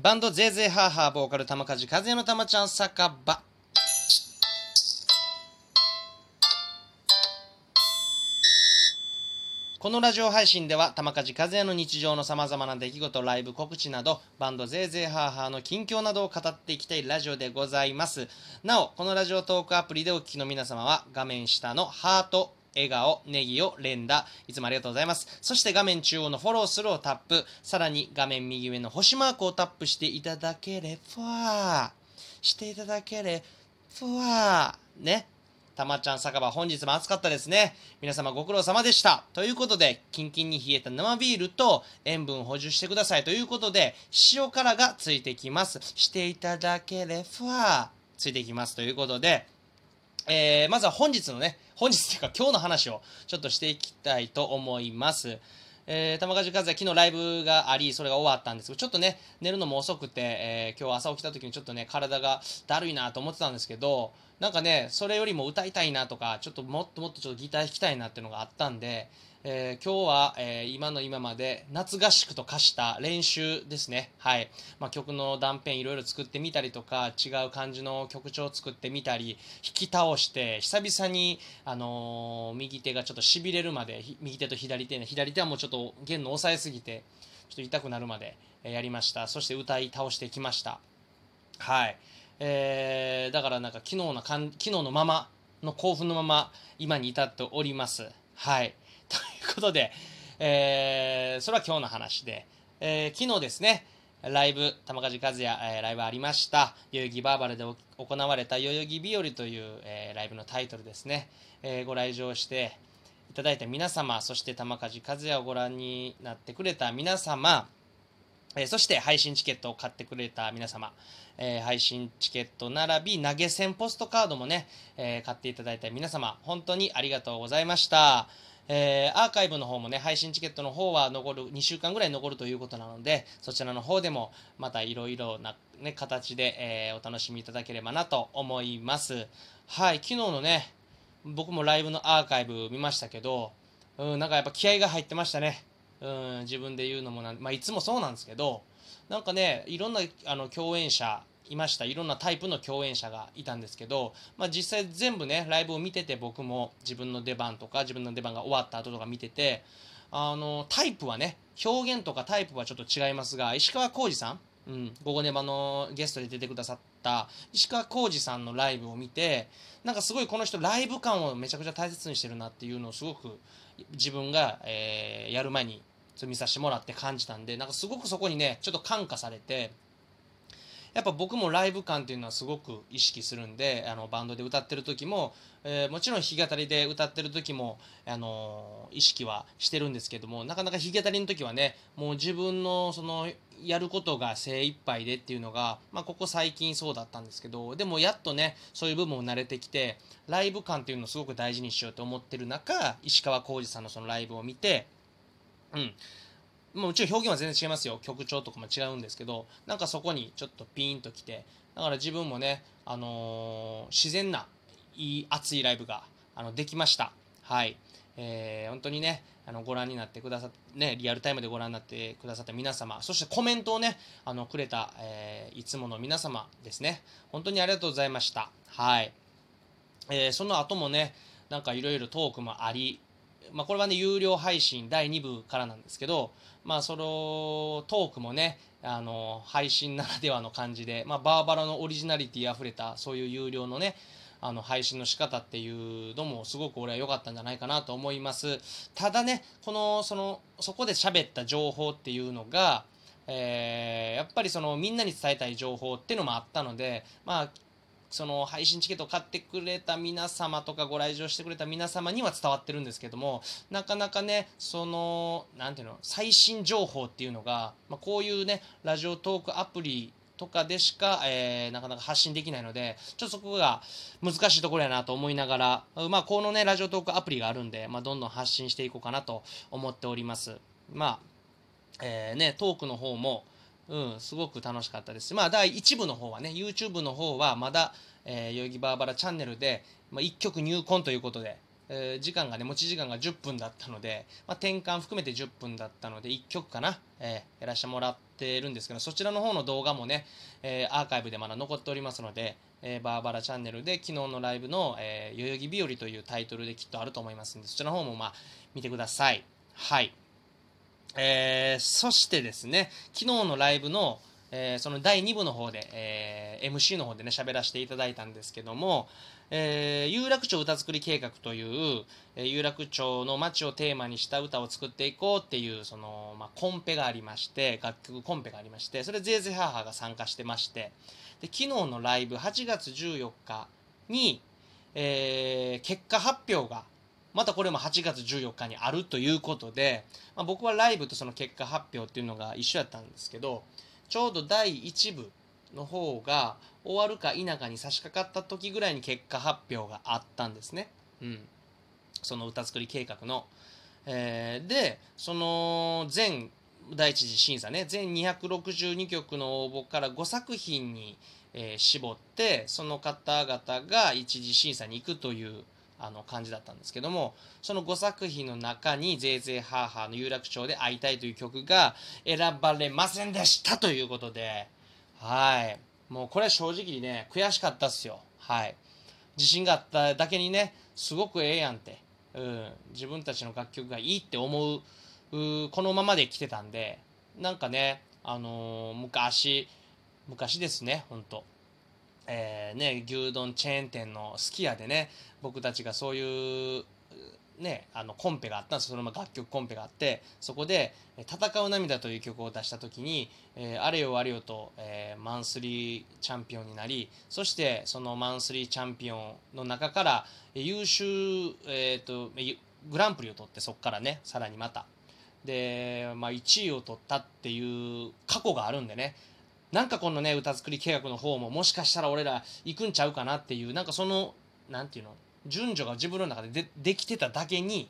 バンドゼーゼーハーハーボーカル玉梶和也の玉ちゃん酒場。このラジオ配信では玉梶和也の日常のさまざまな出来事ライブ告知などバンドゼーゼーハーハーの近況などを語っていきたいラジオでございます。なおこのラジオトークアプリでお聞きの皆様は画面下のハート笑顔、ネギを連打。いつもありがとうございます。そして画面中央のフォローするをタップ。さらに画面右上の星マークをタップしていただければ、していただければ、ね。たまちゃん酒場本日も暑かったですね。皆様ご苦労様でした。ということで、キンキンに冷えた生ビールと塩分補充してくださいということで、塩辛がついてきます。していただければ、ついてきますということで、えー、まずは本日のね、本日というか今日の話をちょっとしていきたいと思います。えー、玉梶和也、昨日ライブがあり、それが終わったんですけど、ちょっとね、寝るのも遅くて、えー、今日朝起きた時にちょっとね、体がだるいなと思ってたんですけど、なんかね、それよりも歌いたいなとか、ちょっともっともっとちょっとギター弾きたいなっていうのがあったんで、えー、今日は、えー、今の今まで夏合宿と化した練習ですね。はい。まあ、曲の断片いろいろ作ってみたりとか、違う感じの曲調を作ってみたり、弾き倒して、久々に、あのー、右手がちょっと痺れるまで、右手と左手、左手はもうちょっと弦の押さえすぎて、ちょっと痛くなるまで、えやりました。そして歌い倒してきました。はい。えー、だからなんか昨日のかん昨日のままの興奮のまま今に至っております。はい。ということで、えー、それは今日の話で、えー、昨日ですね、ライブ、玉梶和也、えー、ライブありました。代々木バーバルで行われた代々木日和という、えー、ライブのタイトルですね、えー、ご来場していただいた皆様、そして玉梶和也をご覧になってくれた皆様、え、そして配信チケットを買ってくれた皆様、え、配信チケット並び投げ銭ポストカードもね、え、買っていただいた皆様、本当にありがとうございました。えー、アーカイブの方もね、配信チケットの方は残る、2週間ぐらい残るということなので、そちらの方でもまたいろいろな、ね、形で、えー、お楽しみいただければなと思います。はい、昨日のね、僕もライブのアーカイブ見ましたけど、うん、なんかやっぱ気合が入ってましたね。うん、自分で言うのもなん、まあ、いつもそうなんですけど、なんかね、いろんなあの共演者、いました。いろんなタイプの共演者がいたんですけど、まあ、実際全部ねライブを見てて僕も自分の出番とか自分の出番が終わった後とか見ててあのタイプはね表現とかタイプはちょっと違いますが石川浩二さんうん、午後ネバのゲストで出てくださった石川浩二さんのライブを見てなんかすごいこの人ライブ感をめちゃくちゃ大切にしてるなっていうのをすごく自分が、えー、やる前に見させてもらって感じたんでなんかすごくそこにねちょっと感化されてやっぱ僕もライブ感っていうのはすごく意識するんであのバンドで歌ってる時も、えー、もちろん弾き語りで歌ってる時も、あのー、意識はしてるんですけどもなかなか弾き語りの時はねもう自分のそのやることが精一杯でっていうのが、まあ、ここ最近そうだったんですけどでもやっとねそういう部分も慣れてきてライブ感っていうのをすごく大事にしようと思ってる中石川浩二さんのそのライブを見てうん。もちろん表現は全然違いますよ。曲調とかも違うんですけどなんかそこにちょっとピーンときてだから自分もね、あのー、自然ないい熱いライブがあのできました。はい。えー、本当にねあのご覧になってくださって、ね、リアルタイムでご覧になってくださった皆様そしてコメントをねあのくれた、えー、いつもの皆様ですね。本当にありがとうございました。はい、えー、その後もねなんかいろいろトークもありまあ、これはね有料配信第2部からなんですけど、まあ、そのトークもねあの配信ならではの感じで、まあ、バーバラのオリジナリティあふれたそういう有料のねあの配信の仕方っていうのもすごく俺は良かったんじゃないかなと思います。ただねこのそのそこで喋った情報っていうのがえー、やっぱりそのみんなに伝えたい情報っていうのもあったので、まあ、その配信チケットを買ってくれた皆様とかご来場してくれた皆様には伝わってるんですけどもなかなかねその何ていうの最新情報っていうのが、まあ、こういうねラジオトークアプリとかでしか、えー、なかなか発信できないので、ちょっとそこが難しいところやなと思いながら、まあ、このね、ラジオトークアプリがあるんで、まあ、どんどん発信していこうかなと思っております。まあ、えー、ね、トークの方も、うん、すごく楽しかったです。まあ、第1部の方はね、YouTube の方はまだ、えー、代々木バーバラチャンネルで、まあ、1曲入魂ということで、えー時間がね持ち時間が10分だったので、まあ、転換含めて10分だったので1曲かな、えーやらせてもらってるんですけどそちらの方の動画もね、えーアーカイブでまだ残っておりますので、えーバーバラチャンネルで昨日のライブの、えー代々木日和というタイトルできっとあると思いますのでそちらの方もまあ見てくださいはいえーそしてですね昨日のライブの、えーその第2部の方で、えー MC の方でね喋らせていただいたんですけども、えー有楽町歌作り計画という、えー有楽町の街をテーマにした歌を作っていこうっていうその、まあ、コンペがありまして楽曲コンペがありましてそれぜいぜい母が参加してましてで昨日のライブ8月14日に、えー結果発表がまたこれも8月14日にあるということで、まあ、僕はライブとその結果発表っていうのが一緒やったんですけどちょうど第1部の方が終わるか否かに差し掛かった時ぐらいに結果発表があったんですね。うん、その歌作り計画の。えーでその全第一次審査ね全262曲の応募から5作品に、えー絞ってその方々が一次審査に行くというあの感じだったんですけどもその5作品の中に「ぜいぜいハーハーの有楽町で会いたい」という曲が選ばれませんでしたということではい。もうこれは正直にね悔しかったっすよ。はい。自信があっただけにねすごくええやんって、うん、自分たちの楽曲がいいって思うこのままで来てたんでなんかねあのー昔昔ですねほんと。えーね、牛丼チェーン店のすき家でね僕たちがそういうね、あのコンペがあったんですそのまま楽曲コンペがあってそこで「戦う涙」という曲を出した時に、えーあれよあれよと、えーマンスリーチャンピオンになりそしてそのマンスリーチャンピオンの中から優秀、えーとグランプリを取ってそこからねさらにまた。で、まあ、1位を取ったっていう過去があるんでね。なんかこのね歌作り計画の方ももしかしたら俺ら行くんちゃうかなっていうなんかそのなんていうの？順序が自分の中ででできてただけに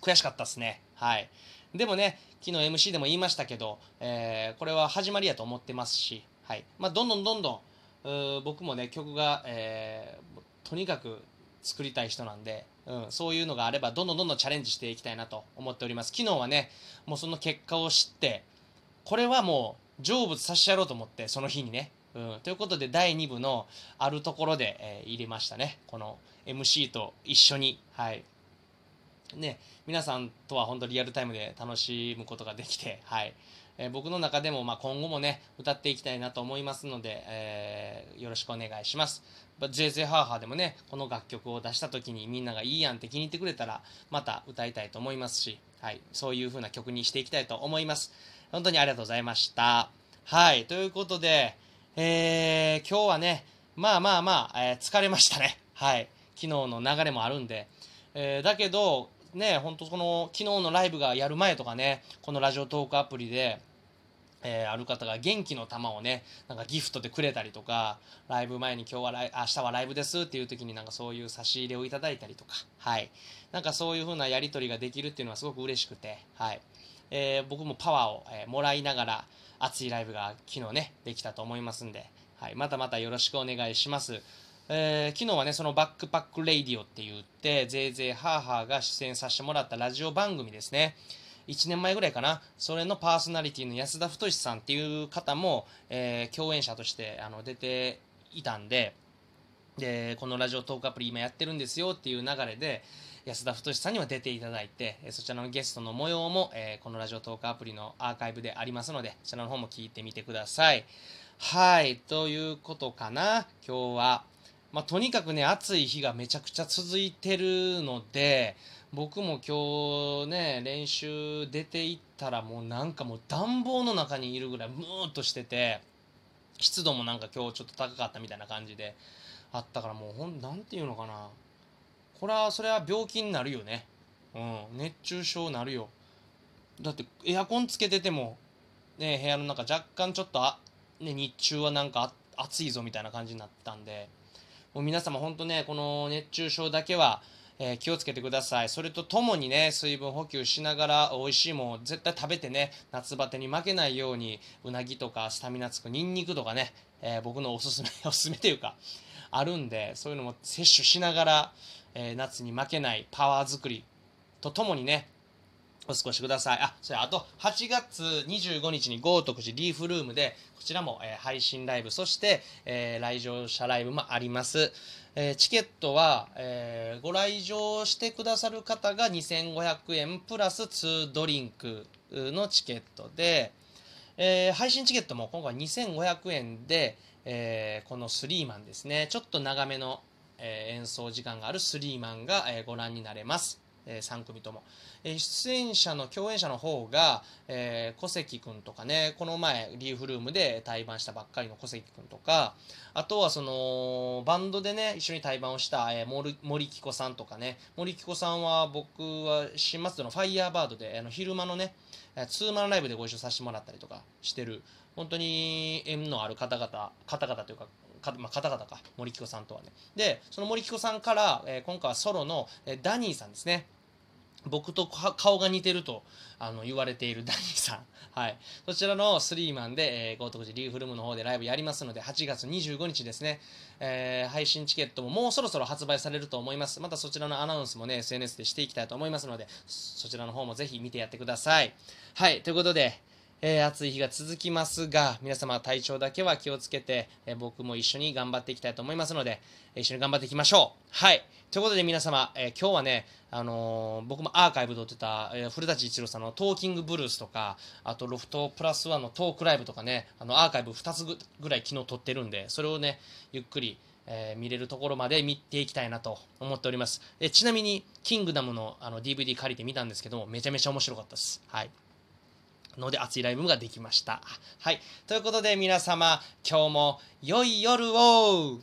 悔しかったですね。はい。でもね昨日 MC でも言いましたけど、えーこれは始まりやと思ってますし、はい。まあ、どんどんどんどん僕もね曲が、えーとにかく作りたい人なんで、うん、そういうのがあればどんどんどんどんチャレンジしていきたいなと思っております。昨日はねもうその結果を知ってこれはもう成仏させてやろうと思ってその日にね、うん、ということで第2部のあるところで、えー入れましたね。この MC と一緒に。はい。ね皆さんとは本当リアルタイムで楽しむことができてはい。えー僕の中でもまあ今後もね歌っていきたいなと思いますので、えーよろしくお願いします。ぜいぜいハーハーでもねこの楽曲を出した時にみんながいいやんって気に入ってくれたらまた歌いたいと思いますし、はい、そういう風な曲にしていきたいと思います。本当にありがとうございました。はい。ということで、えー今日はねまあまあまあ、えー疲れましたね。はい。昨日の流れもあるんで、えーだけどね本当この昨日のライブがやる前とかねこのラジオトークアプリでえーある方が元気の玉をねなんかギフトでくれたりとかライブ前に今日はライ明日はライブですっていう時になんかそういう差し入れをいただいたりとか。はい。なんかそういう風なやり取りができるっていうのはすごく嬉しくて。はい、えー僕もパワーを、えーもらいながら熱いライブが昨日ねできたと思いますんで、はい、またまたよろしくお願いします。えー昨日はねその Backpack Radio って言ってぜいぜいハーハーが出演させてもらったラジオ番組ですね。1年前ぐらいかな。それのパーソナリティの安田太さんっていう方も、えー共演者としてあの出ていたんででこのラジオトークアプリ今やってるんですよっていう流れで安田太さんには出ていただいてそちらのゲストの模様も、えこのラジオトークアプリのアーカイブでありますのでそちらの方も聞いてみてください。はいということかな。今日はまあ、とにかくね暑い日がめちゃくちゃ続いてるので僕も今日ね練習出て行ったらもうなんかもう暖房の中にいるぐらいムーっとしてて湿度もなんか今日ちょっと高かったみたいな感じであったからもうほんなんていうのかな。これはそれは病気になるよね。うん。熱中症なるよ。だってエアコンつけててもね部屋の中若干ちょっとあ、ね、日中はなんか暑いぞみたいな感じになったんでもう皆様本当ねこの熱中症だけは、えー気をつけてください。それとともにね水分補給しながら美味しいもん絶対食べてね夏バテに負けないようにうなぎとかスタミナつくニンニクとかね、えー僕のおすすめ おすすめというかあるんでそういうのも摂取しながら、えー、夏に負けないパワー作りとともにねお過ごしください。あ、それあと、8月25日に豪徳寺リーフルームで、こちらも、えー、配信ライブ、そして、えー、来場者ライブもあります。えー、チケットは、えご来場してくださる方が2500円プラス2ドリンクのチケットで、え配信チケットも今回2500円で、えこのスリーマンですね、ちょっと長めの、え演奏時間があるスリーマンが、えご覧になれます。え3組とも、え出演者の共演者の方が、えー、小関君とかねこの前リーフルームで対バンしたばっかりの小関君とかあとはそのバンドでね一緒に対バンをした、えー、森森木子さんとかね。森木子さんは僕は新松戸のファイヤーバードであの昼間のねツーマンライブでご一緒させてもらったりとかしてる本当に縁のある方々方々というかか、まあ、方々か森木子さんとはね。でその森木子さんから、えー、今回はソロの、えー、ダニーさんですね。僕と顔が似てるとあの言われている ダニーさん、はい、そちらのスリーマンで、えー、豪徳寺リーフルームの方でライブやりますので8月25日ですね、えー、配信チケットももうそろそろ発売されると思います。またそちらのアナウンスもね SNS でしていきたいと思いますのでそちらの方もぜひ見てやってください。はい。ということでえー、暑い日が続きますが、皆様体調だけは気をつけて、えー、僕も一緒に頑張っていきたいと思いますので、一緒に頑張っていきましょう。はい。ということで皆様、えー、今日はね、あの僕もアーカイブで撮ってた、え古舘一郎さんのトーキングブルースとか、あとロフトプラスワンのトークライブとかね、あのアーカイブ2つぐらい昨日撮ってるんで、それをね、ゆっくり、えー、見れるところまで見ていきたいなと思っております。えちなみに、キングダムのあの DVD 借りてみたんですけども、めちゃめちゃ面白かったです。はい。ので熱いライブができました。はい。ということで皆様、今日も良い夜を